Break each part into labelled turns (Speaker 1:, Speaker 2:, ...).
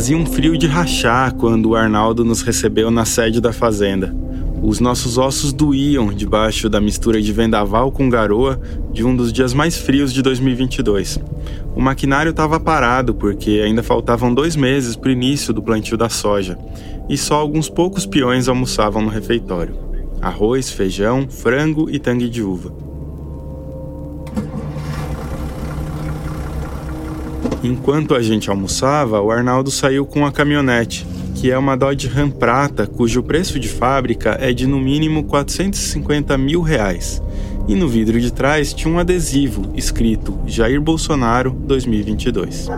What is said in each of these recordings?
Speaker 1: Fazia um frio de rachar quando o Arnaldo nos recebeu na sede da fazenda. Os nossos ossos doíam debaixo da mistura de vendaval com garoa de um dos dias mais frios de 2022. O maquinário estava parado porque ainda faltavam dois meses para o início do plantio da soja e só alguns poucos peões almoçavam no refeitório: arroz, feijão, frango e tangue de uva. Enquanto a gente almoçava, o Arnaldo saiu com a caminhonete, que é uma Dodge Ram prata cujo preço de fábrica é de no mínimo 450 mil reais. E no vidro de trás tinha um adesivo escrito Jair Bolsonaro 2022.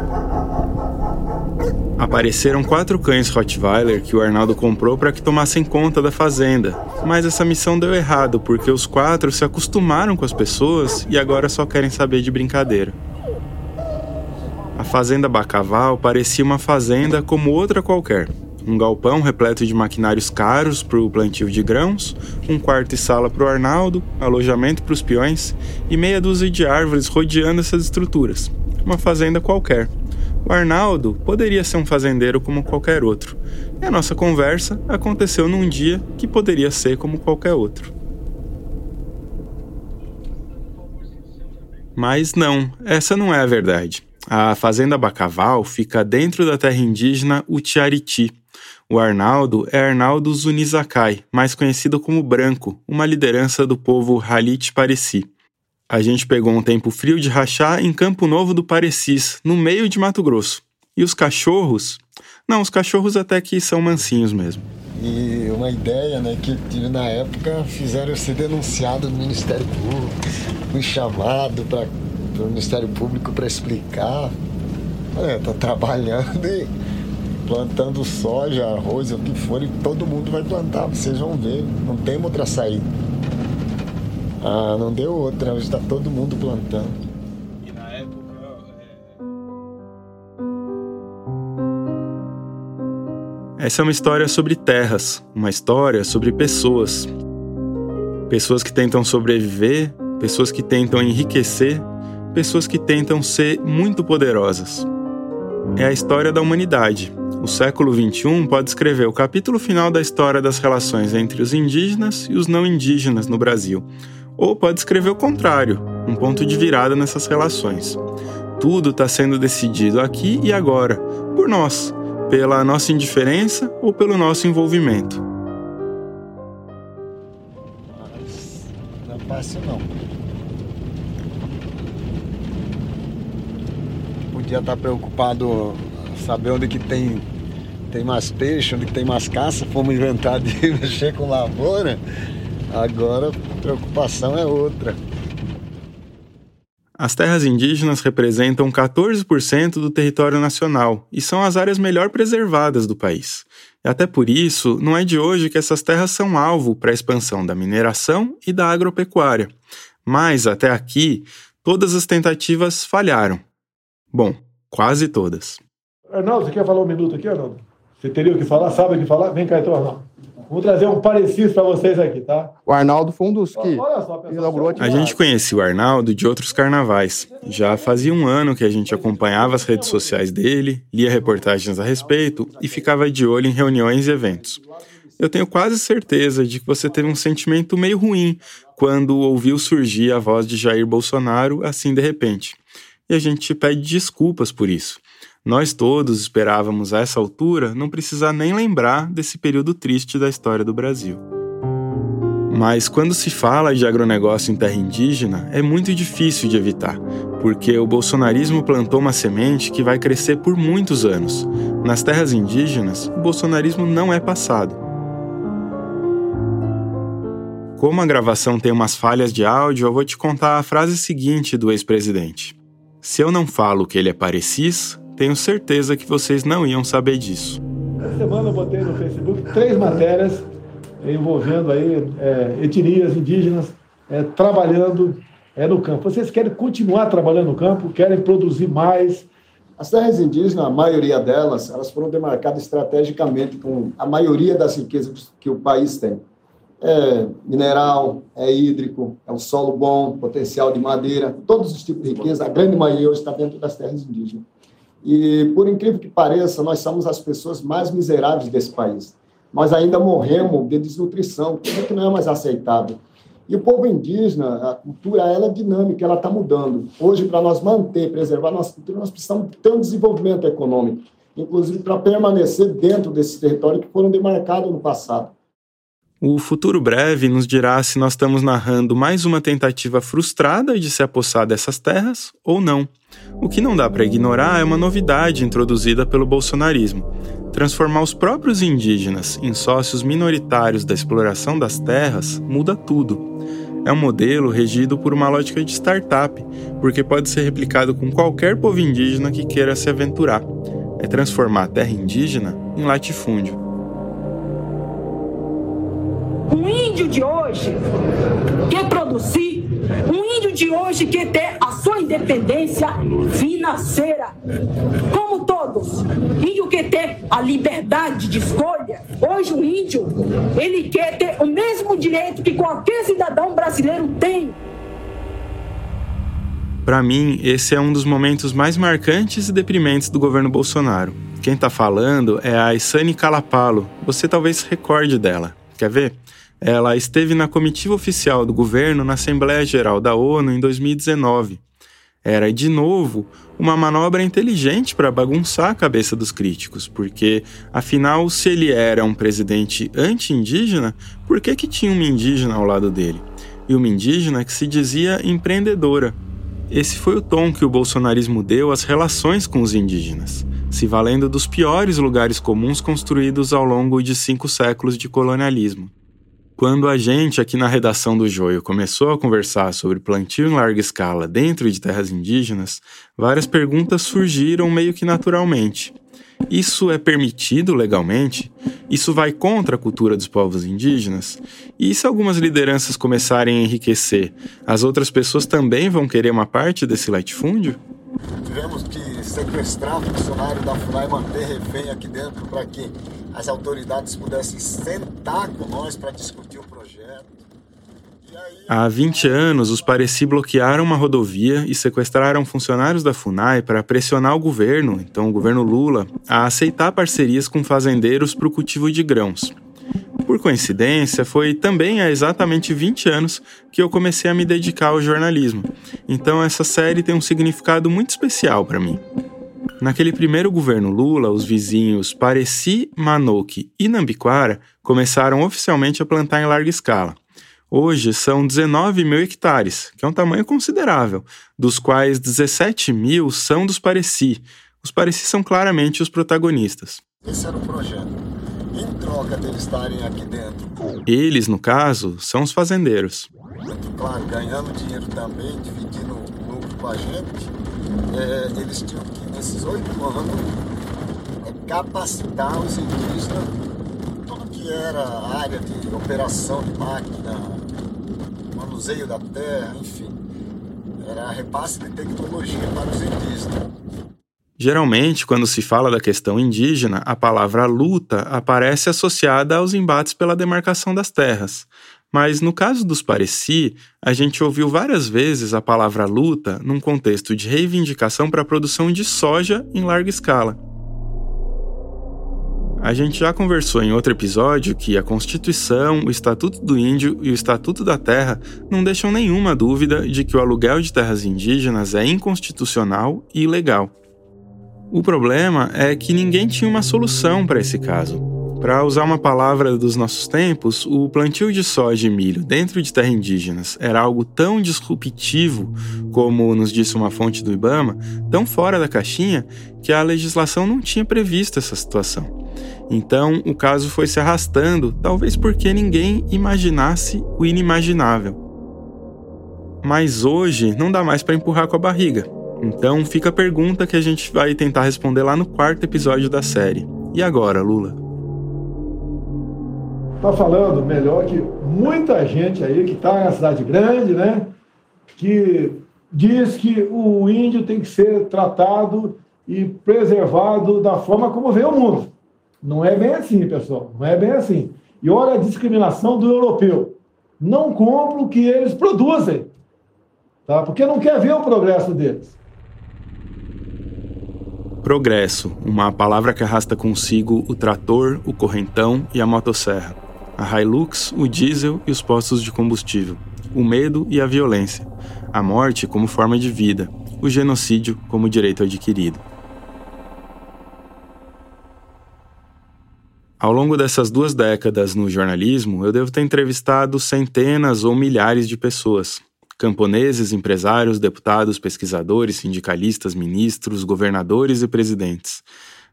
Speaker 1: Apareceram quatro cães Rottweiler que o Arnaldo comprou para que tomassem conta da fazenda, mas essa missão deu errado porque os quatro se acostumaram com as pessoas e agora só querem saber de brincadeira. Fazenda Bacaval parecia uma fazenda como outra qualquer. Um galpão repleto de maquinários caros para o plantio de grãos, um quarto e sala para o Arnaldo, alojamento para os peões e meia dúzia de árvores rodeando essas estruturas. Uma fazenda qualquer. O Arnaldo poderia ser um fazendeiro como qualquer outro. E a nossa conversa aconteceu num dia que poderia ser como qualquer outro. Mas não, essa não é a verdade. A fazenda Bacaval fica dentro da terra indígena Utiariti. O Arnaldo é Arnaldo Zunizakai, mais conhecido como Branco, uma liderança do povo Halit Pareci. A gente pegou um tempo frio de rachar em Campo Novo do Parecis, no meio de Mato Grosso. E os cachorros? Não, os cachorros até que são mansinhos mesmo.
Speaker 2: E uma ideia né, que tive na época, fizeram eu ser denunciado no Ministério Público, fui chamado para o Ministério Público para explicar. Olha, tô trabalhando e plantando soja, arroz, o que for, e todo mundo vai plantar, vocês vão ver. Não tem outra saída. Ah, não deu outra, hoje está todo mundo plantando.
Speaker 1: É... Essa é uma história sobre terras, uma história sobre pessoas. Pessoas que tentam sobreviver, pessoas que tentam enriquecer pessoas que tentam ser muito poderosas. É a história da humanidade. O século XXI pode escrever o capítulo final da história das relações entre os indígenas e os não indígenas no Brasil. Ou pode escrever o contrário, um ponto de virada nessas relações. Tudo está sendo decidido aqui e agora, por nós, pela nossa indiferença ou pelo nosso envolvimento.
Speaker 2: Mas não fácil não. Podia estar preocupado saber onde que tem, tem mais peixe, onde que tem mais caça, fomos inventar de mexer com lavoura. Agora a preocupação é outra.
Speaker 1: As terras indígenas representam 14% do território nacional e são as áreas melhor preservadas do país. E até por isso, não é de hoje que essas terras são alvo para a expansão da mineração e da agropecuária. Mas, até aqui, todas as tentativas falharam. Bom, quase todas.
Speaker 3: Arnaldo, você quer falar um minuto aqui, Arnaldo? Você teria o que falar? Sabe o que falar? Vem cá então, Arnaldo. Vamos trazer um parecido para vocês aqui, tá?
Speaker 4: O Arnaldo foi um dos que só, inaugurou
Speaker 1: a gente conhecia o Arnaldo de outros carnavais. Já fazia um ano que a gente acompanhava as redes sociais dele, lia reportagens a respeito e ficava de olho em reuniões e eventos. Eu tenho quase certeza de que você teve um sentimento meio ruim quando ouviu surgir a voz de Jair Bolsonaro assim de repente e a gente te pede desculpas por isso. Nós todos esperávamos a essa altura não precisar nem lembrar desse período triste da história do Brasil. Mas quando se fala de agronegócio em terra indígena, é muito difícil de evitar, porque o bolsonarismo plantou uma semente que vai crescer por muitos anos. Nas terras indígenas, o bolsonarismo não é passado. Como a gravação tem umas falhas de áudio, eu vou te contar a frase seguinte do ex-presidente. Se eu não falo que ele é parecis, tenho certeza que vocês não iam saber disso.
Speaker 3: Essa semana eu botei no Facebook três matérias envolvendo aí é, etnias indígenas é, trabalhando é, no campo. Vocês querem continuar trabalhando no campo? Querem produzir mais?
Speaker 2: As terras indígenas, a maioria delas, elas foram demarcadas estrategicamente com a maioria das riquezas que o país tem é mineral, é hídrico, é um solo bom, potencial de madeira, todos os tipos de riqueza, a grande maioria hoje está dentro das terras indígenas. E, por incrível que pareça, nós somos as pessoas mais miseráveis desse país. Nós ainda morremos de desnutrição, coisa que não é mais aceitável. E o povo indígena, a cultura, ela é dinâmica, ela está mudando. Hoje, para nós manter, preservar nossa cultura, nós precisamos ter um desenvolvimento econômico, inclusive para permanecer dentro desses territórios que foram demarcados no passado.
Speaker 1: O futuro breve nos dirá se nós estamos narrando mais uma tentativa frustrada de se apossar dessas terras ou não. O que não dá para ignorar é uma novidade introduzida pelo bolsonarismo: transformar os próprios indígenas em sócios minoritários da exploração das terras muda tudo. É um modelo regido por uma lógica de startup, porque pode ser replicado com qualquer povo indígena que queira se aventurar. É transformar a terra indígena em latifúndio.
Speaker 5: Um índio de hoje quer produzir, um índio de hoje quer ter a sua independência financeira. Como todos, índio quer ter a liberdade de escolha. Hoje o índio, ele quer ter o mesmo direito que qualquer cidadão brasileiro tem.
Speaker 1: Para mim, esse é um dos momentos mais marcantes e deprimentes do governo Bolsonaro. Quem está falando é a Isane Calapalo. Você talvez recorde dela. Quer ver? Ela esteve na comitiva oficial do governo na Assembleia Geral da ONU em 2019. Era, de novo, uma manobra inteligente para bagunçar a cabeça dos críticos, porque, afinal, se ele era um presidente anti-indígena, por que, que tinha uma indígena ao lado dele? E uma indígena que se dizia empreendedora. Esse foi o tom que o bolsonarismo deu às relações com os indígenas, se valendo dos piores lugares comuns construídos ao longo de cinco séculos de colonialismo. Quando a gente aqui na redação do Joio começou a conversar sobre plantio em larga escala dentro de terras indígenas, várias perguntas surgiram meio que naturalmente. Isso é permitido legalmente? Isso vai contra a cultura dos povos indígenas? E se algumas lideranças começarem a enriquecer, as outras pessoas também vão querer uma parte desse latifúndio?
Speaker 2: Tivemos que sequestrar funcionário da FUNAI e manter refém aqui dentro para que as autoridades pudessem sentar com nós para discutir o projeto.
Speaker 1: Há 20 anos, os Pareci bloquearam uma rodovia e sequestraram funcionários da FUNAI para pressionar o governo, então o governo Lula, a aceitar parcerias com fazendeiros para o cultivo de grãos. Por coincidência, foi também há exatamente 20 anos que eu comecei a me dedicar ao jornalismo. Então essa série tem um significado muito especial para mim. Naquele primeiro governo Lula, os vizinhos Pareci, Manoque e Nambiquara começaram oficialmente a plantar em larga escala. Hoje são 19 mil hectares, que é um tamanho considerável, dos quais 17 mil são dos Pareci. Os Pareci são claramente os protagonistas.
Speaker 2: Esse era o projeto. Em troca deles estarem aqui dentro.
Speaker 1: Eles, no caso, são os fazendeiros.
Speaker 2: Claro, ganhando dinheiro também, dividindo o lucro com a gente. É, eles tinham que nesses oito anos, é capacitar os indígenas tudo que era área de operação de máquina, manuseio da terra, enfim. Era repasse de tecnologia para os indígenas.
Speaker 1: Geralmente, quando se fala da questão indígena, a palavra luta aparece associada aos embates pela demarcação das terras. Mas no caso dos Pareci, a gente ouviu várias vezes a palavra luta num contexto de reivindicação para a produção de soja em larga escala. A gente já conversou em outro episódio que a Constituição, o Estatuto do Índio e o Estatuto da Terra não deixam nenhuma dúvida de que o aluguel de terras indígenas é inconstitucional e ilegal. O problema é que ninguém tinha uma solução para esse caso. Para usar uma palavra dos nossos tempos, o plantio de soja e milho dentro de terras indígenas era algo tão disruptivo, como nos disse uma fonte do Ibama, tão fora da caixinha, que a legislação não tinha previsto essa situação. Então, o caso foi se arrastando, talvez porque ninguém imaginasse o inimaginável. Mas hoje não dá mais para empurrar com a barriga. Então, fica a pergunta que a gente vai tentar responder lá no quarto episódio da série. E agora, Lula?
Speaker 3: está falando melhor que muita gente aí que está na cidade grande, né? Que diz que o índio tem que ser tratado e preservado da forma como vê o mundo. Não é bem assim, pessoal. Não é bem assim. E olha a discriminação do europeu. Não compra o que eles produzem, tá? Porque não quer ver o progresso deles.
Speaker 1: Progresso, uma palavra que arrasta consigo o trator, o correntão e a motosserra. A Hilux, o diesel e os postos de combustível. O medo e a violência. A morte como forma de vida. O genocídio como direito adquirido. Ao longo dessas duas décadas no jornalismo, eu devo ter entrevistado centenas ou milhares de pessoas, camponeses, empresários, deputados, pesquisadores, sindicalistas, ministros, governadores e presidentes.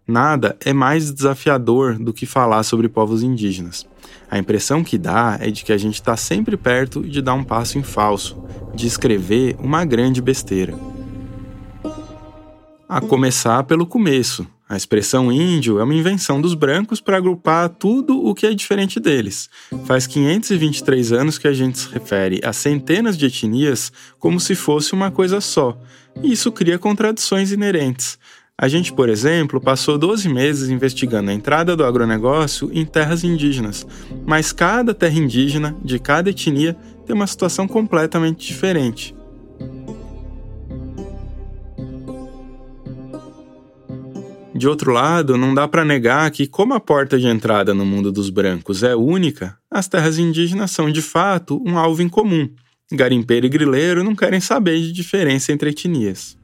Speaker 1: Nada é mais desafiador do que falar sobre povos indígenas. A impressão que dá é de que a gente está sempre perto de dar um passo em falso, de escrever uma grande besteira. A começar pelo começo, a expressão índio é uma invenção dos brancos para agrupar tudo o que é diferente deles. Faz 523 anos que a gente se refere a centenas de etnias como se fosse uma coisa só, e isso cria contradições inerentes. A gente, por exemplo, passou 12 meses investigando a entrada do agronegócio em terras indígenas, mas cada terra indígena, de cada etnia, tem uma situação completamente diferente. De outro lado, não dá para negar que, como a porta de entrada no mundo dos brancos é única, as terras indígenas são de fato um alvo em comum. Garimpeiro e grileiro não querem saber de diferença entre etnias.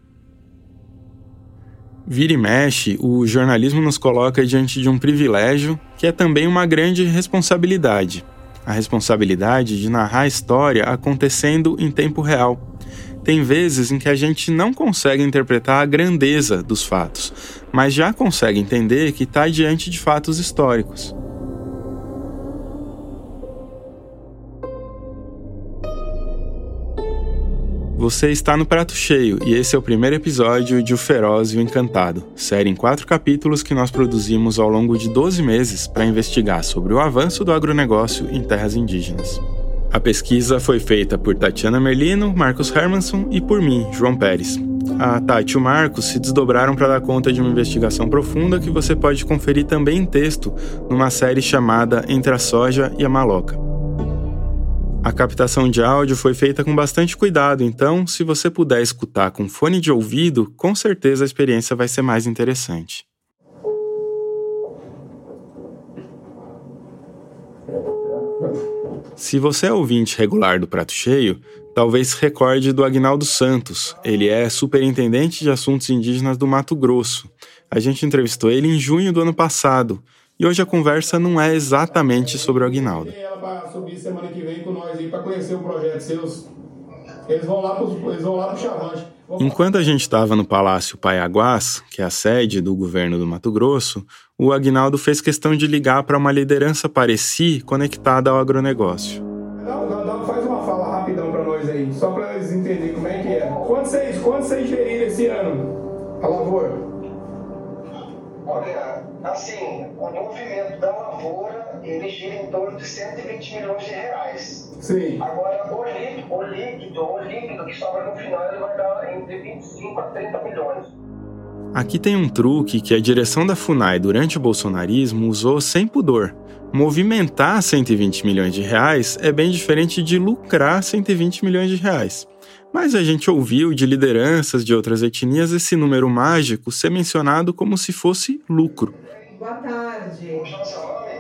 Speaker 1: Vira e mexe, o jornalismo nos coloca diante de um privilégio que é também uma grande responsabilidade. A responsabilidade de narrar a história acontecendo em tempo real tem vezes em que a gente não consegue interpretar a grandeza dos fatos, mas já consegue entender que está diante de fatos históricos. Você está no Prato Cheio e esse é o primeiro episódio de O Feroz e o Encantado, série em quatro capítulos que nós produzimos ao longo de 12 meses para investigar sobre o avanço do agronegócio em terras indígenas. A pesquisa foi feita por Tatiana Merlino, Marcos Hermanson e por mim, João Pérez. A Tati e o Marcos se desdobraram para dar conta de uma investigação profunda que você pode conferir também em texto numa série chamada Entre a Soja e a Maloca. A captação de áudio foi feita com bastante cuidado, então, se você puder escutar com fone de ouvido, com certeza a experiência vai ser mais interessante. Se você é ouvinte regular do Prato Cheio, talvez recorde do Agnaldo Santos. Ele é superintendente de assuntos indígenas do Mato Grosso. A gente entrevistou ele em junho do ano passado. E hoje a conversa não é exatamente sobre o Agnaldo. Ela subir semana que vem com nós aí para conhecer o projeto seus. Eles vão lá lá pro Chavante. Enquanto a gente estava no Palácio Paiaguás, que é a sede do governo do Mato Grosso, o Agnaldo fez questão de ligar para uma liderança Pareci conectada ao agronegócio.
Speaker 6: Não, faz uma fala rapidão para nós aí, só para eles entenderem como é que é. Quanto vocês, quanto vocês geriram esse ano a lavoura?
Speaker 7: Olha, assim, o movimento da lavoura, ele gira em torno de 120 milhões de reais.
Speaker 6: Sim.
Speaker 7: Agora, o líquido, o líquido, o líquido que sobra no final, ele vai dar entre 25 a 30 milhões.
Speaker 1: Aqui tem um truque que a direção da FUNAI durante o bolsonarismo usou sem pudor. Movimentar 120 milhões de reais é bem diferente de lucrar 120 milhões de reais. Mas a gente ouviu de lideranças de outras etnias esse número mágico ser mencionado como se fosse lucro.
Speaker 8: Boa tarde.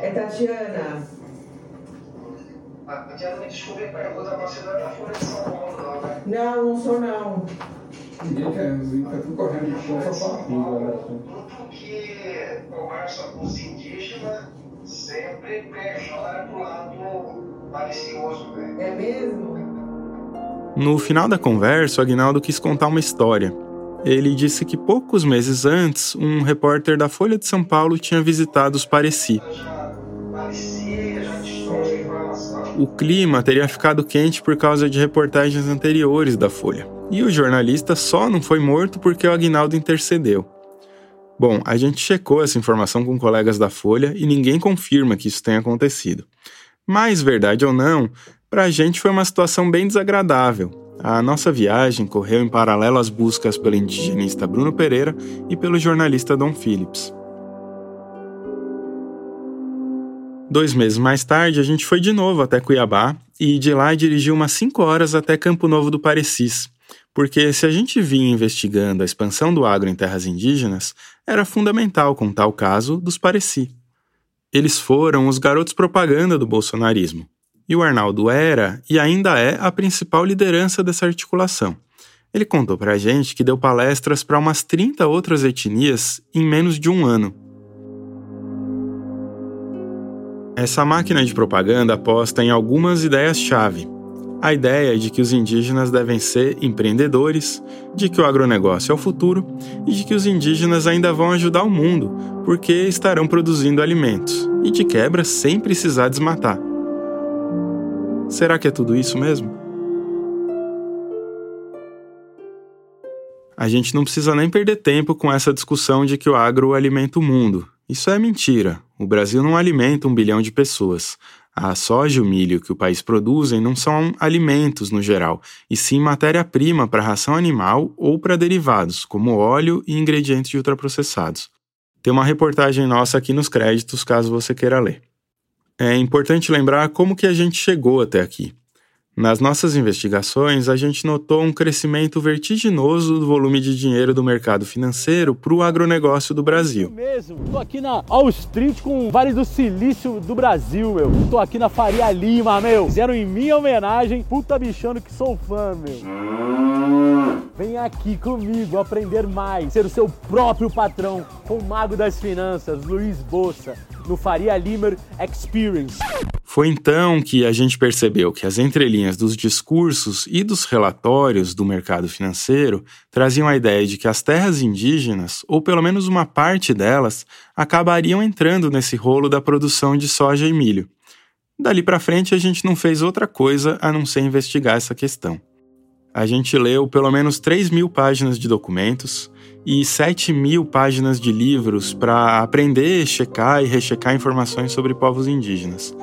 Speaker 8: É Tatiana. Tatiana, me desculpe, eu vou dar uma cidade da Folha de São Paulo, não, né? Não, não sou não.
Speaker 6: Ninguém quer, tá tudo correndo de chão, só fala
Speaker 7: Grupo que conversa com os indígenas sempre pega pro lado malicioso, né?
Speaker 8: É mesmo?
Speaker 1: No final da conversa, o Agnaldo quis contar uma história. Ele disse que poucos meses antes, um repórter da Folha de São Paulo tinha visitado os Pareci. O clima teria ficado quente por causa de reportagens anteriores da Folha. E o jornalista só não foi morto porque o Agnaldo intercedeu. Bom, a gente checou essa informação com colegas da Folha e ninguém confirma que isso tenha acontecido. Mas, verdade ou não, para a gente foi uma situação bem desagradável. A nossa viagem correu em paralelo às buscas pelo indigenista Bruno Pereira e pelo jornalista Dom Phillips. Dois meses mais tarde, a gente foi de novo até Cuiabá e de lá dirigiu umas 5 horas até Campo Novo do Parecis. Porque se a gente vinha investigando a expansão do agro em terras indígenas, era fundamental contar o caso dos Pareci. Eles foram os garotos propaganda do bolsonarismo. E o Arnaldo era e ainda é a principal liderança dessa articulação. Ele contou pra gente que deu palestras para umas 30 outras etnias em menos de um ano. Essa máquina de propaganda aposta em algumas ideias-chave. A ideia de que os indígenas devem ser empreendedores, de que o agronegócio é o futuro e de que os indígenas ainda vão ajudar o mundo porque estarão produzindo alimentos e, de quebra, sem precisar desmatar. Será que é tudo isso mesmo? A gente não precisa nem perder tempo com essa discussão de que o agro alimenta o mundo. Isso é mentira. O Brasil não alimenta um bilhão de pessoas. A soja e o milho que o país produzem não são alimentos no geral, e sim matéria-prima para ração animal ou para derivados, como óleo e ingredientes ultraprocessados. Tem uma reportagem nossa aqui nos créditos, caso você queira ler. É importante lembrar como que a gente chegou até aqui. Nas nossas investigações, a gente notou um crescimento vertiginoso do volume de dinheiro do mercado financeiro para o agronegócio do Brasil.
Speaker 9: Eu mesmo, tô aqui na Wall Street com Vale do Silício do Brasil, meu. Tô aqui na Faria Lima, meu. Fizeram em minha homenagem, puta bichano que sou fã, meu. Vem aqui comigo aprender mais, ser o seu próprio patrão com o mago das finanças, Luiz Bossa, no Faria Limer Experience.
Speaker 1: Foi então que a gente percebeu que as entrelinhas dos discursos e dos relatórios do mercado financeiro traziam a ideia de que as terras indígenas, ou pelo menos uma parte delas, acabariam entrando nesse rolo da produção de soja e milho. Dali para frente a gente não fez outra coisa a não ser investigar essa questão. A gente leu pelo menos 3 mil páginas de documentos e 7 mil páginas de livros para aprender, checar e rechecar informações sobre povos indígenas.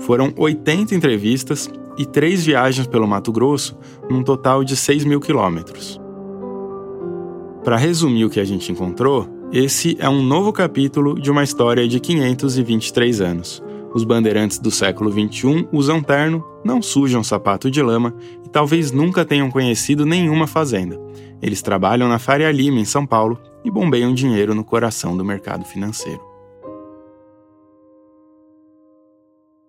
Speaker 1: Foram 80 entrevistas e três viagens pelo Mato Grosso, num total de 6 mil quilômetros. Para resumir o que a gente encontrou, esse é um novo capítulo de uma história de 523 anos. Os bandeirantes do século XXI usam terno, não sujam sapato de lama e talvez nunca tenham conhecido nenhuma fazenda. Eles trabalham na Faria Lima, em São Paulo, e bombeiam dinheiro no coração do mercado financeiro.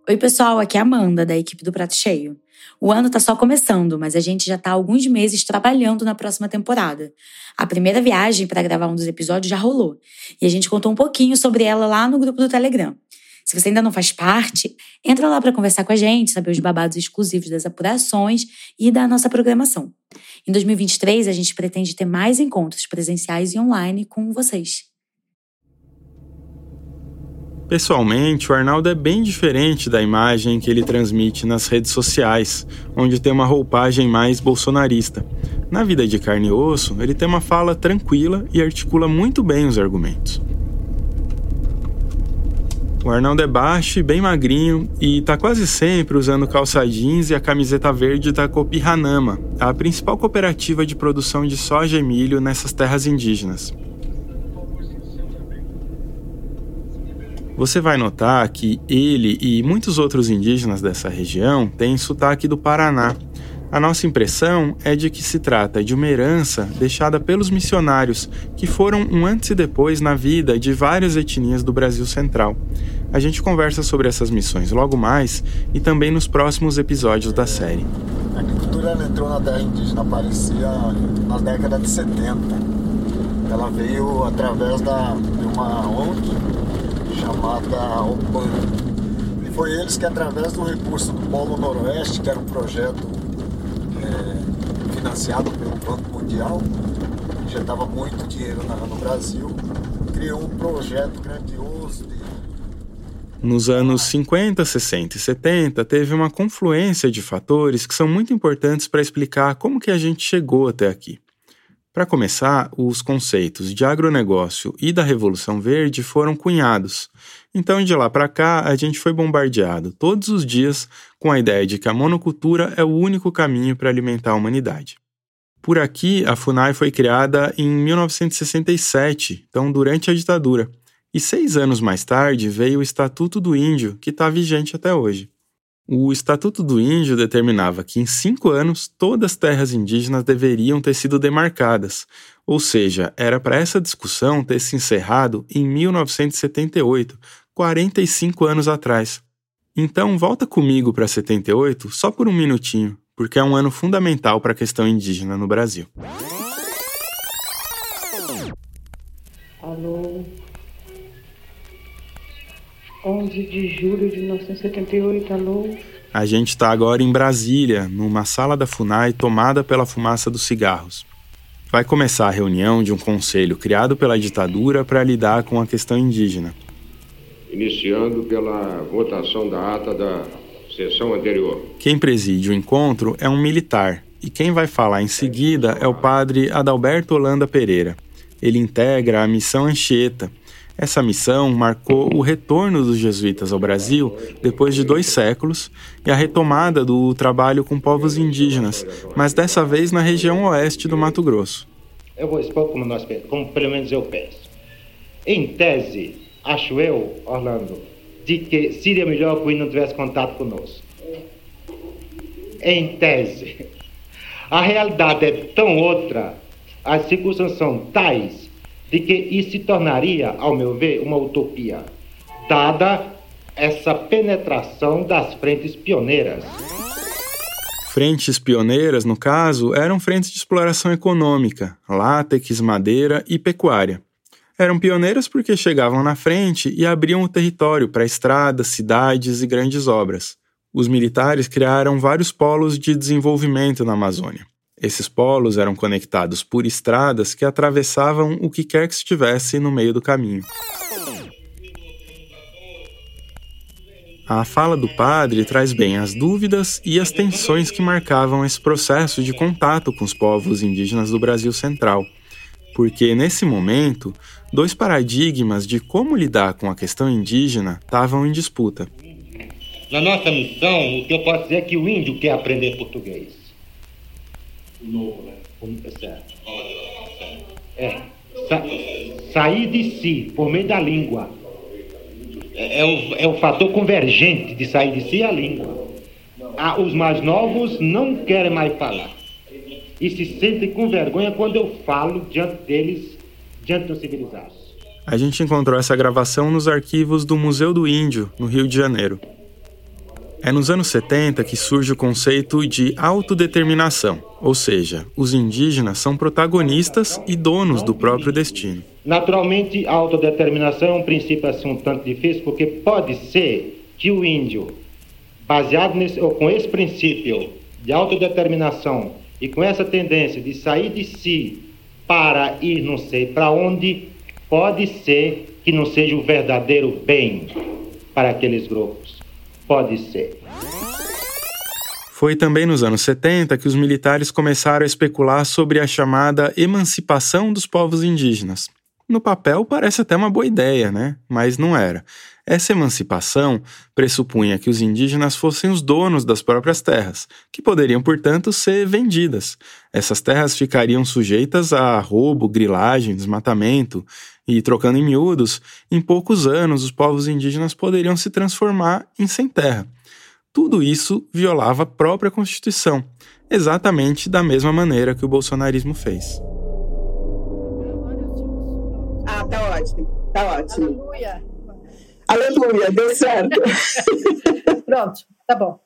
Speaker 10: Oi, pessoal, aqui é a Amanda, da equipe do Prato Cheio. O ano tá só começando, mas a gente já tá há alguns meses trabalhando na próxima temporada. A primeira viagem para gravar um dos episódios já rolou, e a gente contou um pouquinho sobre ela lá no grupo do Telegram. Se você ainda não faz parte, entra lá para conversar com a gente, saber os babados exclusivos das apurações e da nossa programação. Em 2023, a gente pretende ter mais encontros presenciais e online com vocês.
Speaker 1: Pessoalmente, o Arnaldo é bem diferente da imagem que ele transmite nas redes sociais, onde tem uma roupagem mais bolsonarista. Na vida de carne e osso, ele tem uma fala tranquila e articula muito bem os argumentos. O Arnaldo é baixo bem magrinho e está quase sempre usando calça jeans e a camiseta verde da Copi Hanama, a principal cooperativa de produção de soja e milho nessas terras indígenas. Você vai notar que ele e muitos outros indígenas dessa região têm sotaque do Paraná. A nossa impressão é de que se trata de uma herança deixada pelos missionários, que foram um antes e depois na vida de várias etnias do Brasil Central. A gente conversa sobre essas missões logo mais e também nos próximos episódios da série.
Speaker 2: A agricultura entrou na terra indígena Aparecia na década de 70. Ela veio através da, de uma ONG chamada OPAN. E foi eles que, através do recurso do Polo Noroeste, que era um projeto é, financiado pelo Banco Mundial, já dava muito dinheiro no Brasil, criou um projeto grandioso de
Speaker 1: nos anos 50, 60 e 70, teve uma confluência de fatores que são muito importantes para explicar como que a gente chegou até aqui. Para começar, os conceitos de agronegócio e da Revolução Verde foram cunhados. Então, de lá para cá, a gente foi bombardeado todos os dias com a ideia de que a monocultura é o único caminho para alimentar a humanidade. Por aqui, a FUNAI foi criada em 1967, então durante a ditadura, e seis anos mais tarde veio o Estatuto do Índio, que está vigente até hoje. O Estatuto do Índio determinava que em cinco anos todas as terras indígenas deveriam ter sido demarcadas, ou seja, era para essa discussão ter se encerrado em 1978, 45 anos atrás. Então volta comigo para 78 só por um minutinho, porque é um ano fundamental para a questão indígena no Brasil.
Speaker 11: Alô? 11 de julho de 1978, alô?
Speaker 1: A gente está agora em Brasília, numa sala da FUNAI tomada pela fumaça dos cigarros. Vai começar a reunião de um conselho criado pela ditadura para lidar com a questão indígena.
Speaker 12: Iniciando pela votação da ata da sessão anterior.
Speaker 1: Quem preside o encontro é um militar, e quem vai falar em seguida é o padre Adalberto Holanda Pereira. Ele integra a missão Anchieta, essa missão marcou o retorno dos jesuítas ao Brasil depois de dois séculos e a retomada do trabalho com povos indígenas, mas dessa vez na região oeste do Mato Grosso.
Speaker 13: Eu vou expor como nós como pelo menos eu penso. Em tese, acho eu, Orlando, de que seria melhor que o não tivesse contato conosco. Em tese. A realidade é tão outra, as circunstâncias são tais de que isso se tornaria, ao meu ver, uma utopia, dada essa penetração das frentes pioneiras.
Speaker 1: Frentes pioneiras, no caso, eram frentes de exploração econômica, látex, madeira e pecuária. Eram pioneiras porque chegavam na frente e abriam o território para estradas, cidades e grandes obras. Os militares criaram vários polos de desenvolvimento na Amazônia. Esses polos eram conectados por estradas que atravessavam o que quer que estivesse no meio do caminho. A fala do padre traz bem as dúvidas e as tensões que marcavam esse processo de contato com os povos indígenas do Brasil Central, porque nesse momento, dois paradigmas de como lidar com a questão indígena estavam em disputa.
Speaker 13: Na nossa missão, o que eu posso dizer é que o índio quer aprender português
Speaker 12: novo, né?
Speaker 13: É certo. É. Sa sair de si por meio da língua. É, é, o, é o fator convergente de sair de si a língua. Ah, os mais novos não querem mais falar. E se sentem com vergonha quando eu falo diante deles, diante dos civilizados.
Speaker 1: A gente encontrou essa gravação nos arquivos do Museu do Índio, no Rio de Janeiro. É nos anos 70 que surge o conceito de autodeterminação, ou seja, os indígenas são protagonistas e donos do próprio destino.
Speaker 13: Naturalmente, a autodeterminação é um princípio assim um tanto difícil, porque pode ser que o índio, baseado nesse, ou com esse princípio de autodeterminação e com essa tendência de sair de si para ir não sei para onde, pode ser que não seja o verdadeiro bem para aqueles grupos. Pode ser.
Speaker 1: Foi também nos anos 70 que os militares começaram a especular sobre a chamada emancipação dos povos indígenas. No papel parece até uma boa ideia, né? Mas não era. Essa emancipação pressupunha que os indígenas fossem os donos das próprias terras, que poderiam, portanto, ser vendidas. Essas terras ficariam sujeitas a roubo, grilagem, desmatamento, e, trocando em miúdos, em poucos anos os povos indígenas poderiam se transformar em sem terra. Tudo isso violava a própria Constituição, exatamente da mesma maneira que o bolsonarismo fez.
Speaker 14: Ah, tá ótimo, tá ótimo. Aleluia. Aleluia, deu certo.
Speaker 15: Pronto, tá bom.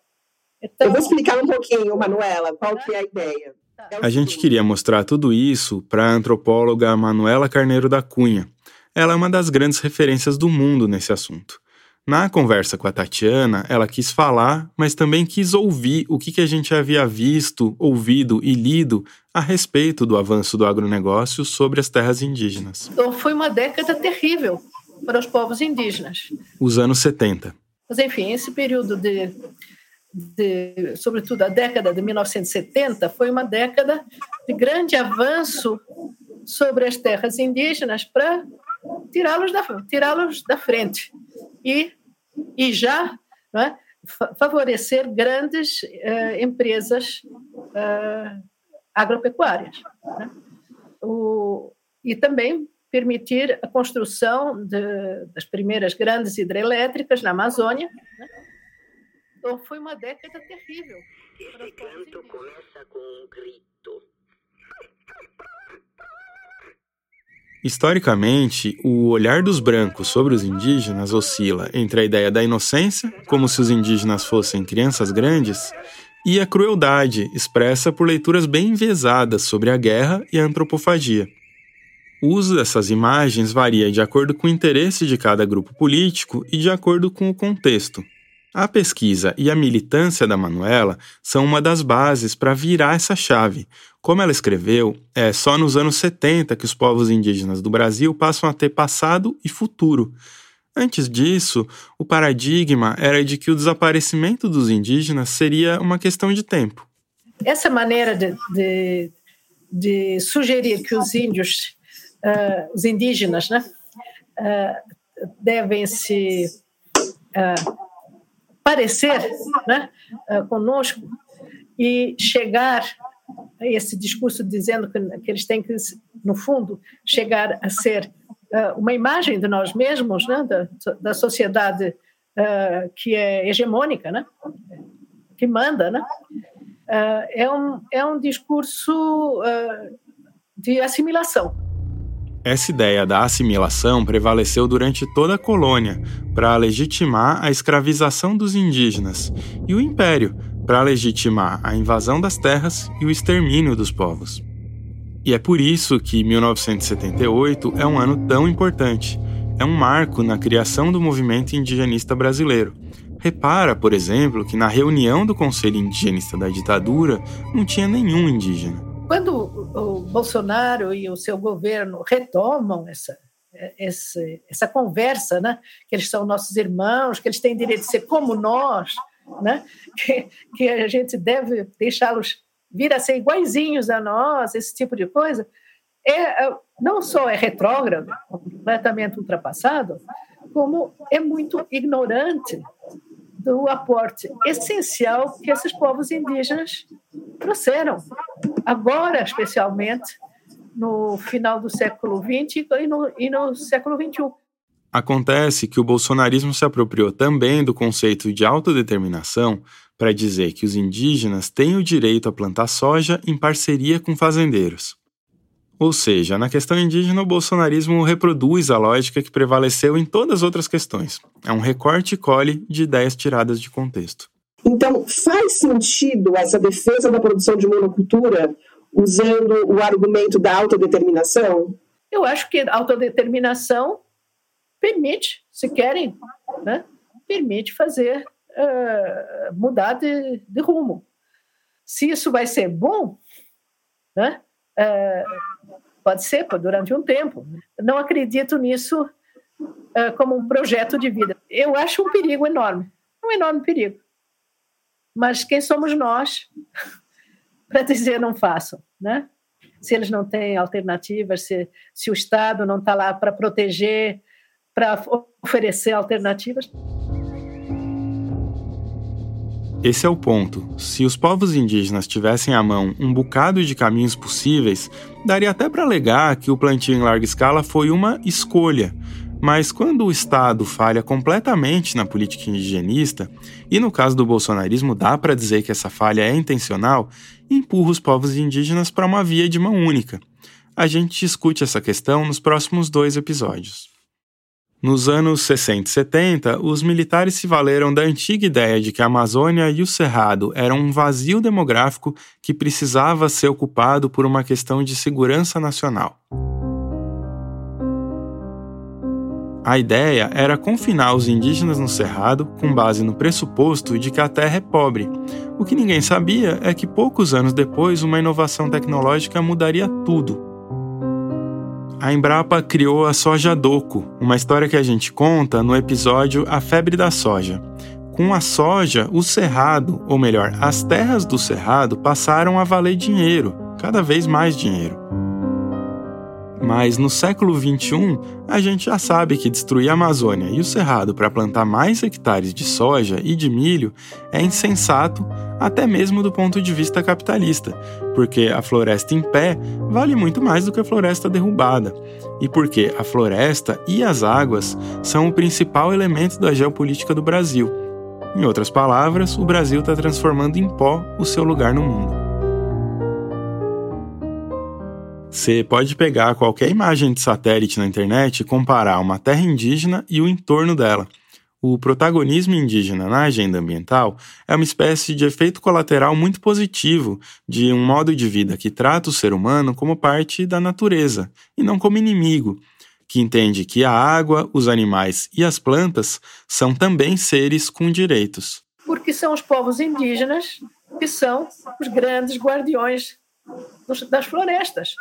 Speaker 14: Então... Eu vou explicar um pouquinho, Manuela, qual que é a ideia.
Speaker 1: A gente queria mostrar tudo isso para a antropóloga Manuela Carneiro da Cunha. Ela é uma das grandes referências do mundo nesse assunto. Na conversa com a Tatiana, ela quis falar, mas também quis ouvir o que, que a gente havia visto, ouvido e lido a respeito do avanço do agronegócio sobre as terras indígenas.
Speaker 15: Então, foi uma década terrível para os povos indígenas.
Speaker 1: Os anos 70.
Speaker 15: Mas, enfim, esse período de de, sobretudo a década de 1970, foi uma década de grande avanço sobre as terras indígenas para tirá-los da, tirá-los da frente e, e já é, favorecer grandes uh, empresas uh, agropecuárias. Né? O, e também permitir a construção de, das primeiras grandes hidrelétricas na Amazônia, né? Então foi uma década terrível.
Speaker 16: Esse canto começa com um grito.
Speaker 1: Historicamente, o olhar dos brancos sobre os indígenas oscila entre a ideia da inocência, como se os indígenas fossem crianças grandes, e a crueldade, expressa por leituras bem enviesadas sobre a guerra e a antropofagia. O uso dessas imagens varia de acordo com o interesse de cada grupo político e de acordo com o contexto. A pesquisa e a militância da Manuela são uma das bases para virar essa chave. Como ela escreveu, é só nos anos 70 que os povos indígenas do Brasil passam a ter passado e futuro. Antes disso, o paradigma era de que o desaparecimento dos indígenas seria uma questão de tempo.
Speaker 15: Essa maneira de, de, de sugerir que os índios, uh, os indígenas, né, uh, devem se uh, parecer né, uh, conosco e chegar a esse discurso dizendo que, que, eles têm que, no fundo, chegar a ser uh, uma imagem de nós mesmos, né, da, da sociedade uh, que é hegemônica, né, que manda, né, é, um, é um discurso de assimilação.
Speaker 1: Essa ideia da assimilação prevaleceu durante toda a colônia para legitimar a escravização dos indígenas e o império para legitimar a invasão das terras e o extermínio dos povos. E é por isso que 1978 é um ano tão importante. É um marco na criação do movimento indigenista brasileiro. Repara, por exemplo, que na reunião do Conselho Indigenista da ditadura não tinha nenhum indígena
Speaker 15: quando o Bolsonaro e o seu governo retomam essa, essa, essa conversa, né? que eles são nossos irmãos, que eles têm direito de ser como nós, né? que, que a gente deve deixá-los vir a ser iguaizinhos a nós, esse tipo de coisa, é, não só é retrógrado, completamente ultrapassado, como é muito ignorante do aporte essencial que esses povos indígenas trouxeram. Agora, especialmente, no final do século XX e no, e no século XXI.
Speaker 1: Acontece que o bolsonarismo se apropriou também do conceito de autodeterminação para dizer que os indígenas têm o direito a plantar soja em parceria com fazendeiros. Ou seja, na questão indígena, o bolsonarismo reproduz a lógica que prevaleceu em todas as outras questões. É um recorte e cole de ideias tiradas de contexto.
Speaker 14: Então, faz sentido essa defesa da produção de monocultura usando o argumento da autodeterminação?
Speaker 15: Eu acho que a autodeterminação permite, se querem, né, permite fazer uh, mudar de, de, rumo. Se isso vai ser bom, né, uh, Pode ser durante um tempo. Não acredito nisso como um projeto de vida. Eu acho um perigo enorme, um enorme perigo. Mas quem somos nós para dizer não façam, né? Se eles não têm alternativas, se, se o Estado não está lá para proteger, para oferecer alternativas.
Speaker 1: Esse é o ponto. Se os povos indígenas tivessem à mão um bocado de caminhos possíveis, daria até para alegar que o plantio em larga escala foi uma escolha. Mas quando o Estado falha completamente na política indigenista, e no caso do bolsonarismo dá para dizer que essa falha é intencional, empurra os povos indígenas para uma via de mão única. A gente discute essa questão nos próximos dois episódios. Nos anos 60 e 70, os militares se valeram da antiga ideia de que a Amazônia e o Cerrado eram um vazio demográfico que precisava ser ocupado por uma questão de segurança nacional. A ideia era confinar os indígenas no Cerrado com base no pressuposto de que a terra é pobre. O que ninguém sabia é que poucos anos depois uma inovação tecnológica mudaria tudo a Embrapa criou a Soja Doco, uma história que a gente conta no episódio A Febre da Soja. Com a soja, o cerrado, ou melhor, as terras do cerrado passaram a valer dinheiro, cada vez mais dinheiro. Mas no século XXI, a gente já sabe que destruir a Amazônia e o Cerrado para plantar mais hectares de soja e de milho é insensato, até mesmo do ponto de vista capitalista, porque a floresta em pé vale muito mais do que a floresta derrubada, e porque a floresta e as águas são o principal elemento da geopolítica do Brasil. Em outras palavras, o Brasil está transformando em pó o seu lugar no mundo. Você pode pegar qualquer imagem de satélite na internet e comparar uma terra indígena e o entorno dela. O protagonismo indígena na agenda ambiental é uma espécie de efeito colateral muito positivo de um modo de vida que trata o ser humano como parte da natureza e não como inimigo, que entende que a água, os animais e as plantas são também seres com direitos.
Speaker 15: Porque são os povos indígenas que são os grandes guardiões das florestas.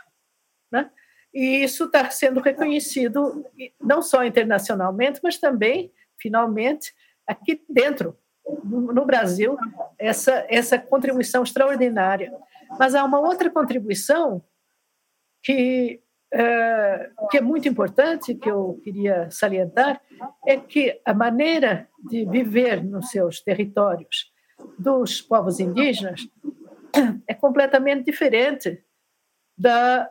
Speaker 15: Né? E isso está sendo reconhecido não só internacionalmente, mas também, finalmente, aqui dentro, no Brasil, essa, essa contribuição extraordinária. Mas há uma outra contribuição que, é, que é muito importante, que eu queria salientar, é que a maneira de viver nos seus territórios dos povos indígenas é completamente diferente da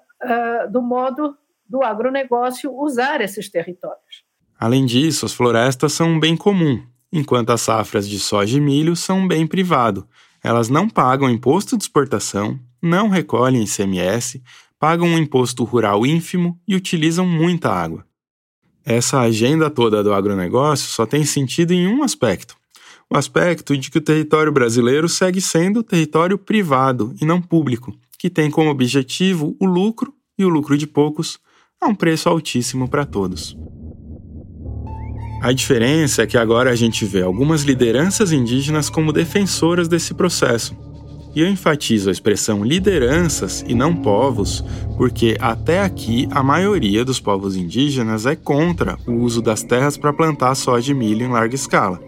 Speaker 15: do modo do agronegócio usar esses territórios.
Speaker 1: Além disso, as florestas são um bem comum, enquanto as safras de soja e milho são um bem privado. Elas não pagam imposto de exportação, não recolhem ICMS, pagam um imposto rural ínfimo e utilizam muita água. Essa agenda toda do agronegócio só tem sentido em um aspecto: o aspecto de que o território brasileiro segue sendo território privado e não público, que tem como objetivo o lucro e o lucro de poucos a um preço altíssimo para todos. A diferença é que agora a gente vê algumas lideranças indígenas como defensoras desse processo. E eu enfatizo a expressão lideranças e não povos, porque até aqui a maioria dos povos indígenas é contra o uso das terras para plantar soja e milho em larga escala.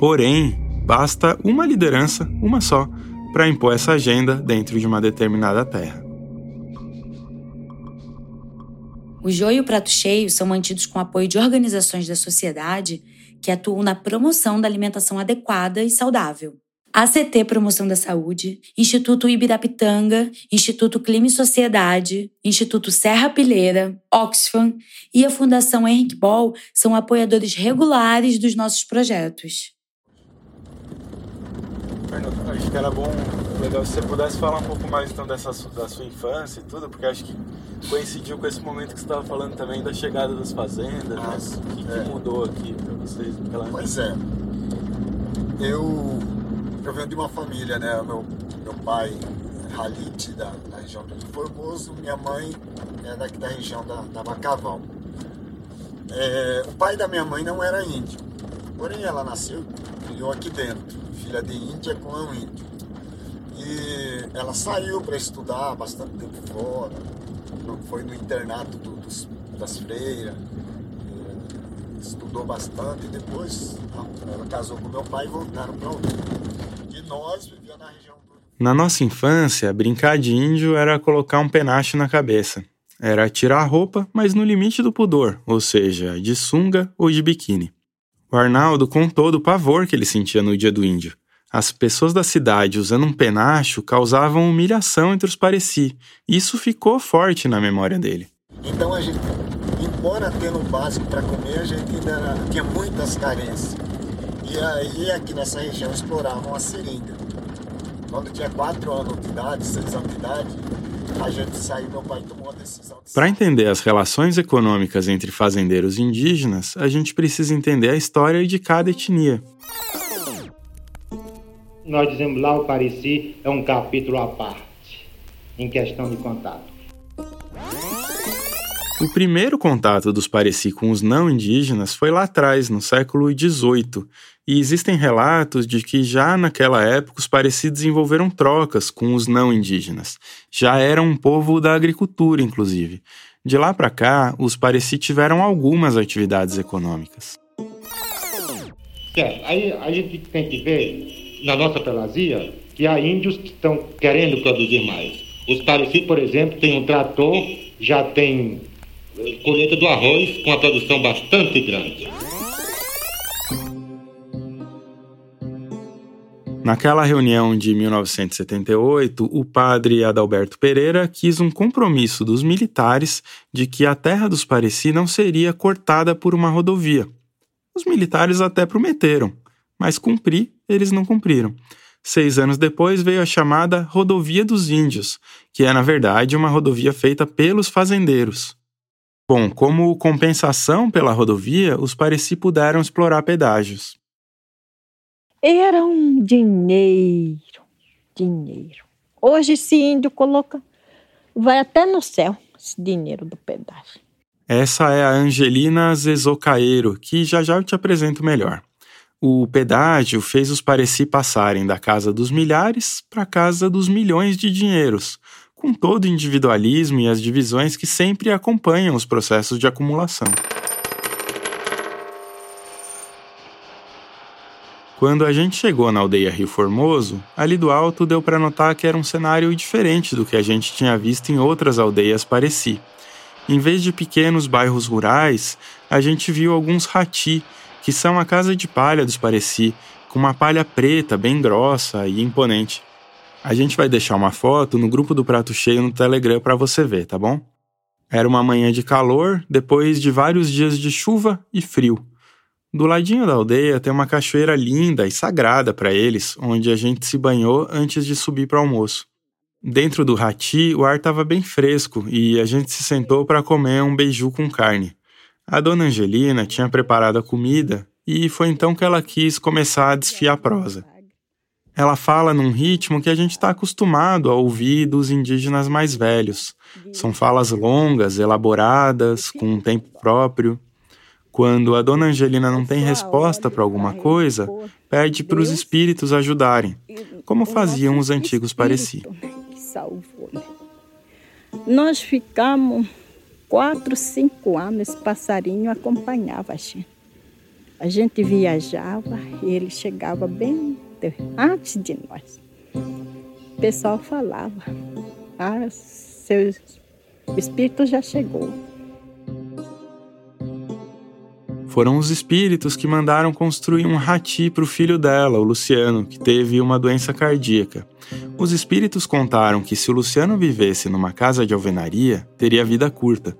Speaker 1: Porém, basta uma liderança, uma só, para impor essa agenda dentro de uma determinada terra.
Speaker 10: O joio e o prato cheio são mantidos com apoio de organizações da sociedade que atuam na promoção da alimentação adequada e saudável. ACT Promoção da Saúde, Instituto Ibirapitanga, Instituto Clima e Sociedade, Instituto Serra Pileira, Oxfam e a Fundação Henrique Ball são apoiadores regulares dos nossos projetos.
Speaker 1: Fernando, acho que era bom, legal se você pudesse falar um pouco mais então dessa da sua infância e tudo, porque acho que coincidiu com esse momento que você estava falando também da chegada das fazendas, Nossa, né? O que, é. que, mudou aqui para vocês naquela
Speaker 2: Pois é. Eu, eu venho de uma família, né? Meu, meu pai é Halit, da, da região de Formoso, minha mãe é daqui da região da, da Bacavão. É, o pai da minha mãe não era índio, porém ela nasceu, criou aqui dentro filha de Índia com um índio. E ela saiu para estudar bastante tempo fora, foi no internato do, dos, das freiras, estudou bastante e depois ela casou com meu pai e voltaram para o E nós vivíamos na região do...
Speaker 1: Na nossa infância, brincar de índio era colocar um penacho na cabeça. Era tirar a roupa, mas no limite do pudor, ou seja, de sunga ou de biquíni. O Arnaldo contou do pavor que ele sentia no dia do índio. As pessoas da cidade usando um penacho causavam humilhação entre os pareci. Isso ficou forte na memória dele.
Speaker 2: Então a gente, embora tendo o básico para comer, a gente ainda tinha muitas carências. E aí aqui nessa região exploravam a seringa. Quando tinha 4 anos de idade, 6 anos de idade, a gente saiu, meu pai tomou a decisão. De...
Speaker 1: Para entender as relações econômicas entre fazendeiros e indígenas, a gente precisa entender a história de cada etnia.
Speaker 13: Nós dizemos lá o Pareci é um capítulo à parte, em questão de contato.
Speaker 1: O primeiro contato dos Pareci com os não indígenas foi lá atrás, no século XVIII, e existem relatos de que já naquela época os Pareci desenvolveram trocas com os não indígenas. Já eram um povo da agricultura, inclusive. De lá para cá, os Pareci tiveram algumas atividades econômicas.
Speaker 13: Certo, aí a gente tem que ver na nossa pelazia que há índios que estão querendo produzir mais. Os Pareci, por exemplo, têm um trator, já tem colheita do arroz com uma produção bastante grande.
Speaker 1: Naquela reunião de 1978, o padre Adalberto Pereira quis um compromisso dos militares de que a terra dos Pareci não seria cortada por uma rodovia. Os militares até prometeram, mas cumprir eles não cumpriram. Seis anos depois veio a chamada Rodovia dos Índios, que é, na verdade, uma rodovia feita pelos fazendeiros. Bom, como compensação pela rodovia, os Pareci puderam explorar pedágios.
Speaker 17: Era um dinheiro, dinheiro. Hoje esse índio coloca, vai até no céu esse dinheiro do pedágio.
Speaker 1: Essa é a Angelina Zezocaeiro, que já já eu te apresento melhor. O pedágio fez os Pareci passarem da casa dos milhares para a casa dos milhões de dinheiros, com todo o individualismo e as divisões que sempre acompanham os processos de acumulação. Quando a gente chegou na aldeia Rio Formoso, ali do alto deu para notar que era um cenário diferente do que a gente tinha visto em outras aldeias Pareci. Em vez de pequenos bairros rurais, a gente viu alguns rati, que são a casa de palha dos Pareci, com uma palha preta bem grossa e imponente. A gente vai deixar uma foto no grupo do Prato Cheio no Telegram para você ver, tá bom? Era uma manhã de calor, depois de vários dias de chuva e frio. Do ladinho da aldeia tem uma cachoeira linda e sagrada para eles, onde a gente se banhou antes de subir para o almoço. Dentro do rati, o ar estava bem fresco e a gente se sentou para comer um beiju com carne. A dona Angelina tinha preparado a comida e foi então que ela quis começar a desfiar a prosa. Ela fala num ritmo que a gente está acostumado a ouvir dos indígenas mais velhos. São falas longas, elaboradas, com um tempo próprio. Quando a dona Angelina não tem resposta para alguma coisa, pede para os espíritos ajudarem, como faziam os antigos pareci.
Speaker 17: Nós ficamos quatro, cinco anos, esse passarinho acompanhava a gente. A gente viajava e ele chegava bem antes de nós. O pessoal falava, ah, seu espírito já chegou.
Speaker 1: Foram os espíritos que mandaram construir um rati para o filho dela, o Luciano, que teve uma doença cardíaca. Os espíritos contaram que se o Luciano vivesse numa casa de alvenaria, teria vida curta.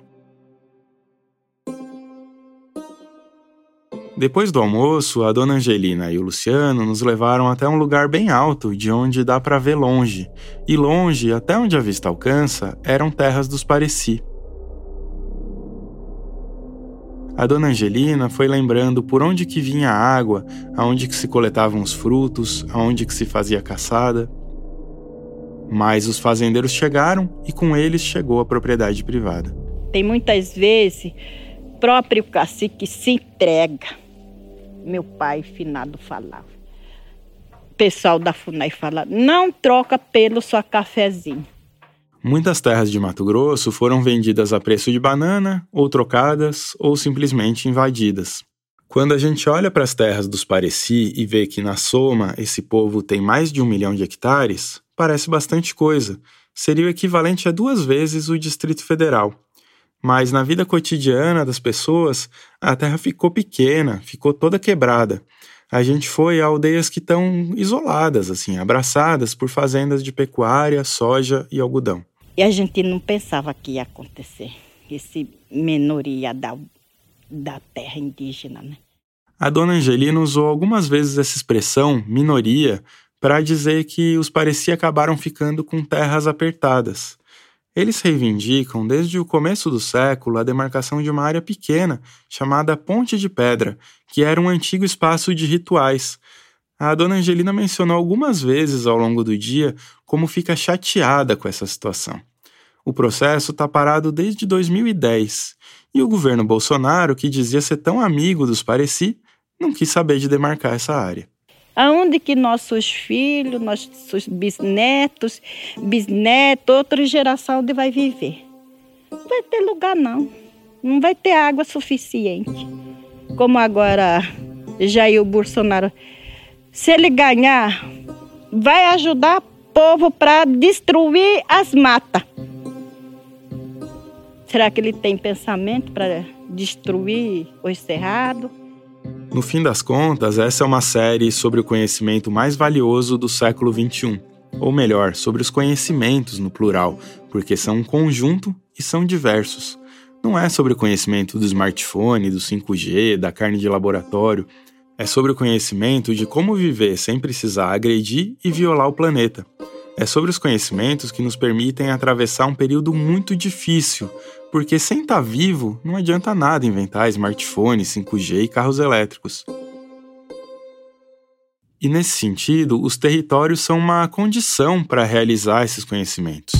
Speaker 1: Depois do almoço, a dona Angelina e o Luciano nos levaram até um lugar bem alto, de onde dá para ver longe. E longe, até onde a vista alcança, eram terras dos Pareci. A dona Angelina foi lembrando por onde que vinha a água, aonde que se coletavam os frutos, aonde que se fazia caçada. Mas os fazendeiros chegaram e com eles chegou a propriedade privada.
Speaker 17: Tem muitas vezes próprio cacique se entrega meu pai finado falava. O pessoal da FUNAI fala, não troca pelo só cafezinho.
Speaker 1: Muitas terras de Mato Grosso foram vendidas a preço de banana, ou trocadas, ou simplesmente invadidas. Quando a gente olha para as terras dos Pareci e vê que na soma esse povo tem mais de um milhão de hectares, parece bastante coisa. Seria o equivalente a duas vezes o Distrito Federal. Mas na vida cotidiana das pessoas, a terra ficou pequena, ficou toda quebrada. A gente foi a aldeias que estão isoladas, assim, abraçadas por fazendas de pecuária, soja e algodão.
Speaker 17: E a gente não pensava que ia acontecer esse minoria da, da terra indígena, né?
Speaker 1: A dona Angelina usou algumas vezes essa expressão, minoria, para dizer que os parecia acabaram ficando com terras apertadas. Eles reivindicam, desde o começo do século, a demarcação de uma área pequena, chamada Ponte de Pedra, que era um antigo espaço de rituais. A dona Angelina mencionou algumas vezes ao longo do dia como fica chateada com essa situação. O processo está parado desde 2010 e o governo Bolsonaro, que dizia ser tão amigo dos Pareci, não quis saber de demarcar essa área
Speaker 17: aonde que nossos filhos, nossos bisnetos, bisnetos, outra geração onde vai viver. Não vai ter lugar não. Não vai ter água suficiente. Como agora Jair Bolsonaro, se ele ganhar, vai ajudar o povo para destruir as matas. Será que ele tem pensamento para destruir os cerrados?
Speaker 1: No fim das contas, essa é uma série sobre o conhecimento mais valioso do século XXI. Ou melhor, sobre os conhecimentos no plural, porque são um conjunto e são diversos. Não é sobre o conhecimento do smartphone, do 5G, da carne de laboratório. É sobre o conhecimento de como viver sem precisar agredir e violar o planeta. É sobre os conhecimentos que nos permitem atravessar um período muito difícil, porque sem estar tá vivo não adianta nada inventar smartphones, 5G e carros elétricos. E nesse sentido, os territórios são uma condição para realizar esses conhecimentos.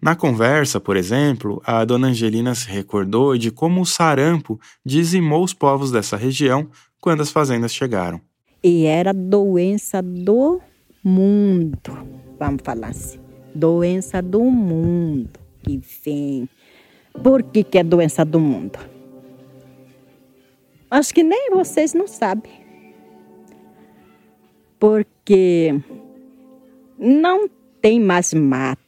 Speaker 1: Na conversa, por exemplo, a dona Angelina se recordou de como o sarampo dizimou os povos dessa região quando as fazendas chegaram.
Speaker 17: E era doença do mundo, vamos falar assim. Doença do mundo que vem. Por que, que é doença do mundo? Acho que nem vocês não sabem. Porque não tem mais mata.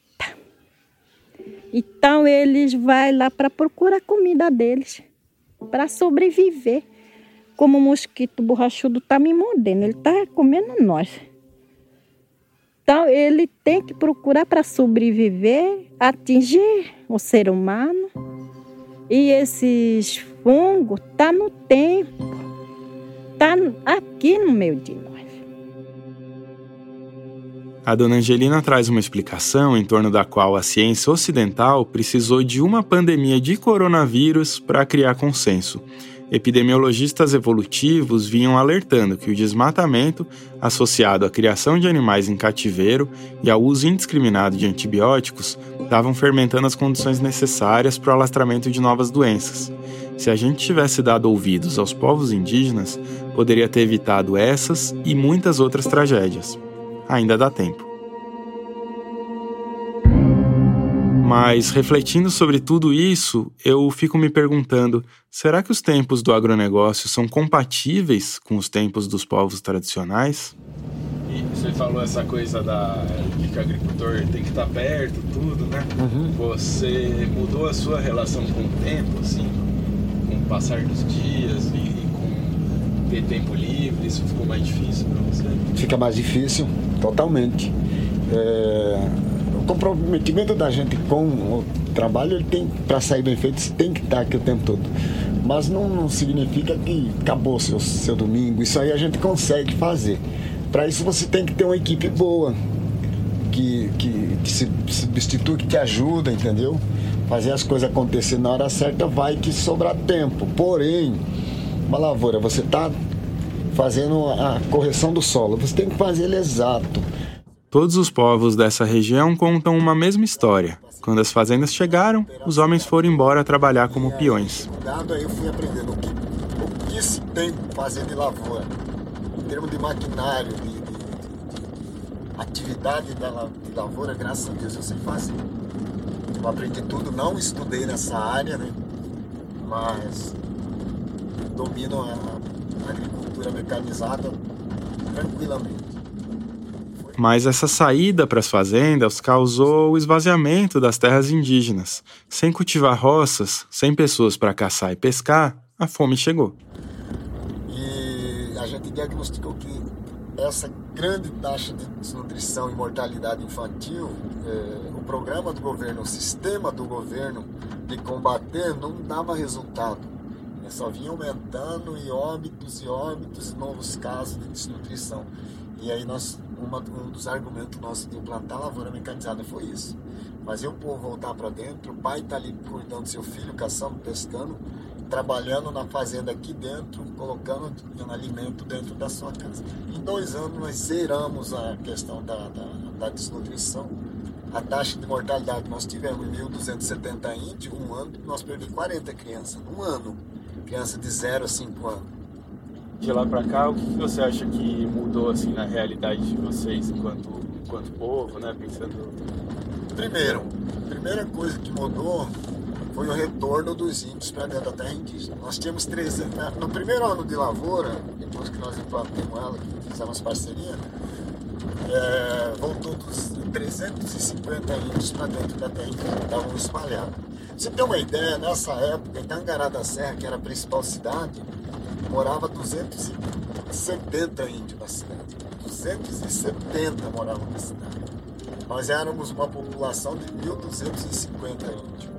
Speaker 17: Então eles vão lá para procurar comida deles, para sobreviver. Como o mosquito borrachudo está me mordendo, ele está comendo nós. Então ele tem que procurar para sobreviver, atingir o ser humano. E esses fungos tá no tempo, tá aqui no meio de nós.
Speaker 1: A dona Angelina traz uma explicação em torno da qual a ciência ocidental precisou de uma pandemia de coronavírus para criar consenso. Epidemiologistas evolutivos vinham alertando que o desmatamento, associado à criação de animais em cativeiro e ao uso indiscriminado de antibióticos, estavam fermentando as condições necessárias para o alastramento de novas doenças. Se a gente tivesse dado ouvidos aos povos indígenas, poderia ter evitado essas e muitas outras tragédias ainda dá tempo. Mas refletindo sobre tudo isso, eu fico me perguntando: será que os tempos do agronegócio são compatíveis com os tempos dos povos tradicionais?
Speaker 18: E você falou essa coisa da, de que o agricultor tem que estar perto, tudo, né? Uhum. Você mudou a sua relação com o tempo, assim, com o passar dos dias e, e com ter tempo livre? Isso ficou mais difícil para você?
Speaker 2: Fica mais difícil totalmente. É, comprometimento da gente com o trabalho, ele tem, para sair bem feito, tem que estar aqui o tempo todo. Mas não, não significa que acabou seu, seu domingo. Isso aí a gente consegue fazer. Para isso você tem que ter uma equipe boa, que, que, que se substitui, que te ajuda, entendeu? Fazer as coisas acontecer na hora certa vai que sobrar tempo. Porém, uma lavoura, você está fazendo a correção do solo. Você tem que fazer ele exato.
Speaker 1: Todos os povos dessa região contam uma mesma história. Quando as fazendas chegaram, os homens foram embora trabalhar como peões.
Speaker 2: Aí eu fui aprendendo o que, o que se tem fazer de lavoura, em termos de maquinário, de, de, de atividade da, de lavoura, graças a Deus eu sei fazer. Eu aprendi tudo, não estudei nessa área, né? Mas domino a, a agricultura agricultura mecanizada tranquilamente.
Speaker 1: Mas essa saída para as fazendas causou o esvaziamento das terras indígenas. Sem cultivar roças, sem pessoas para caçar e pescar, a fome chegou.
Speaker 2: E a gente diagnosticou que essa grande taxa de desnutrição e mortalidade infantil, eh, o programa do governo, o sistema do governo de combater não dava resultado só vinha aumentando e óbitos e óbitos e novos casos de desnutrição. E aí nós, uma, um dos argumentos nossos de implantar a lavoura mecanizada foi isso. Fazer o povo voltar para dentro, o pai está ali cuidando do seu filho, caçando, pescando, trabalhando na fazenda aqui dentro, colocando alimento dentro da sua casa. Em dois anos nós zeramos a questão da, da, da desnutrição. A taxa de mortalidade nós tivemos em 1.270 índios, um ano, nós perdemos 40 crianças, um ano criança de 0 a 5 anos.
Speaker 18: De lá para cá, o que você acha que mudou assim na realidade de vocês enquanto, enquanto povo, né? Pensando.
Speaker 2: Primeiro, a primeira coisa que mudou foi o retorno dos índios para dentro da terra indígena. Nós tínhamos 300. Né, no primeiro ano de lavoura, depois que nós implantamos ela, que fizemos parceria, é, voltou dos 350 índios para dentro da terra indígena, estavam espalhados. Você tem uma ideia, nessa época, Tangará da Serra, que era a principal cidade, morava 270 índios na cidade. 270 moravam na cidade. Nós éramos uma população de 1.250 índios.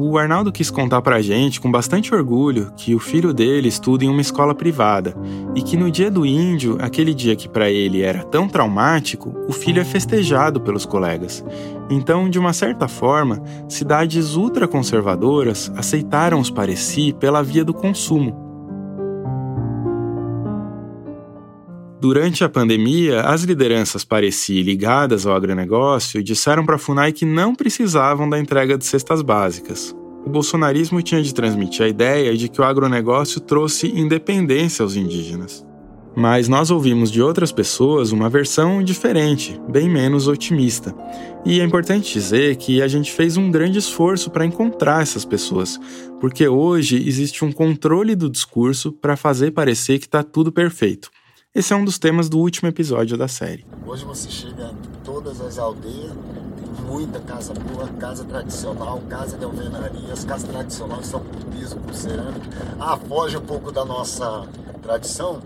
Speaker 1: O Arnaldo quis contar pra gente com bastante orgulho que o filho dele estuda em uma escola privada e que no dia do índio, aquele dia que para ele era tão traumático, o filho é festejado pelos colegas. Então, de uma certa forma, cidades ultraconservadoras aceitaram os Pareci pela via do consumo. Durante a pandemia, as lideranças Pareci ligadas ao agronegócio disseram para a FUNAI que não precisavam da entrega de cestas básicas. O bolsonarismo tinha de transmitir a ideia de que o agronegócio trouxe independência aos indígenas. Mas nós ouvimos de outras pessoas uma versão diferente, bem menos otimista. E é importante dizer que a gente fez um grande esforço para encontrar essas pessoas, porque hoje existe um controle do discurso para fazer parecer que está tudo perfeito. Esse é um dos temas do último episódio da série.
Speaker 2: Hoje você chega em todas as aldeias, tem muita casa boa, casa tradicional, casa de alvenaria. As casas tradicionais são por piso, por cerâmica. Ah, foge um pouco da nossa tradição,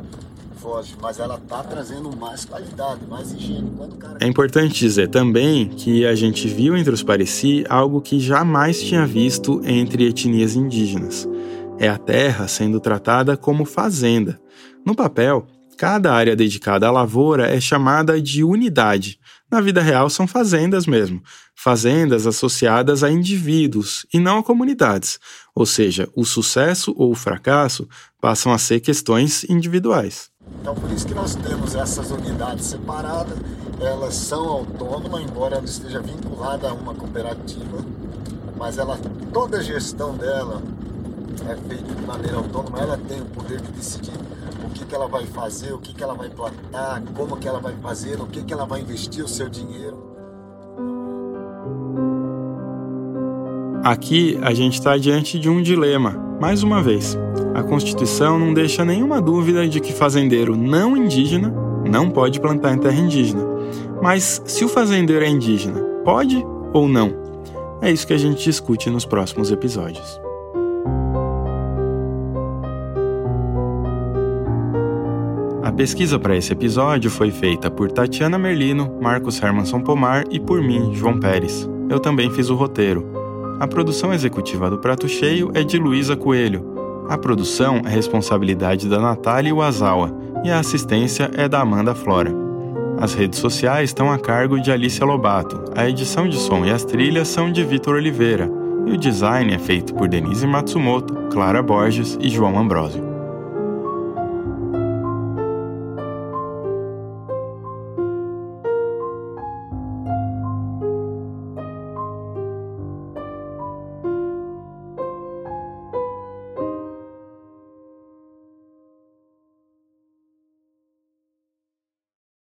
Speaker 2: foge, mas ela tá trazendo mais qualidade, mais higiene. Cara...
Speaker 1: É importante dizer também que a gente viu entre os Pareci algo que jamais tinha visto entre etnias indígenas. É a terra sendo tratada como fazenda. No papel, Cada área dedicada à lavoura é chamada de unidade. Na vida real, são fazendas mesmo. Fazendas associadas a indivíduos e não a comunidades. Ou seja, o sucesso ou o fracasso passam a ser questões individuais.
Speaker 2: Então, por isso que nós temos essas unidades separadas. Elas são autônomas, embora ela esteja vinculada a uma cooperativa. Mas ela, toda a gestão dela é feita de maneira autônoma. Ela tem o poder de decidir que, que ela vai fazer, o que, que ela vai plantar, como que ela vai fazer, no que, que ela vai investir o seu dinheiro.
Speaker 1: Aqui a gente está diante de um dilema, mais uma vez. A Constituição não deixa nenhuma dúvida de que fazendeiro não indígena não pode plantar em terra indígena. Mas se o fazendeiro é indígena, pode ou não? É isso que a gente discute nos próximos episódios. A pesquisa para esse episódio foi feita por Tatiana Merlino, Marcos Hermanson Pomar e por mim, João Pérez. Eu também fiz o roteiro. A produção executiva do Prato Cheio é de Luísa Coelho. A produção é responsabilidade da Natália Wazawa e a assistência é da Amanda Flora. As redes sociais estão a cargo de Alicia Lobato, a edição de som e as trilhas são de Vitor Oliveira, e o design é feito por Denise Matsumoto, Clara Borges e João Ambrosio.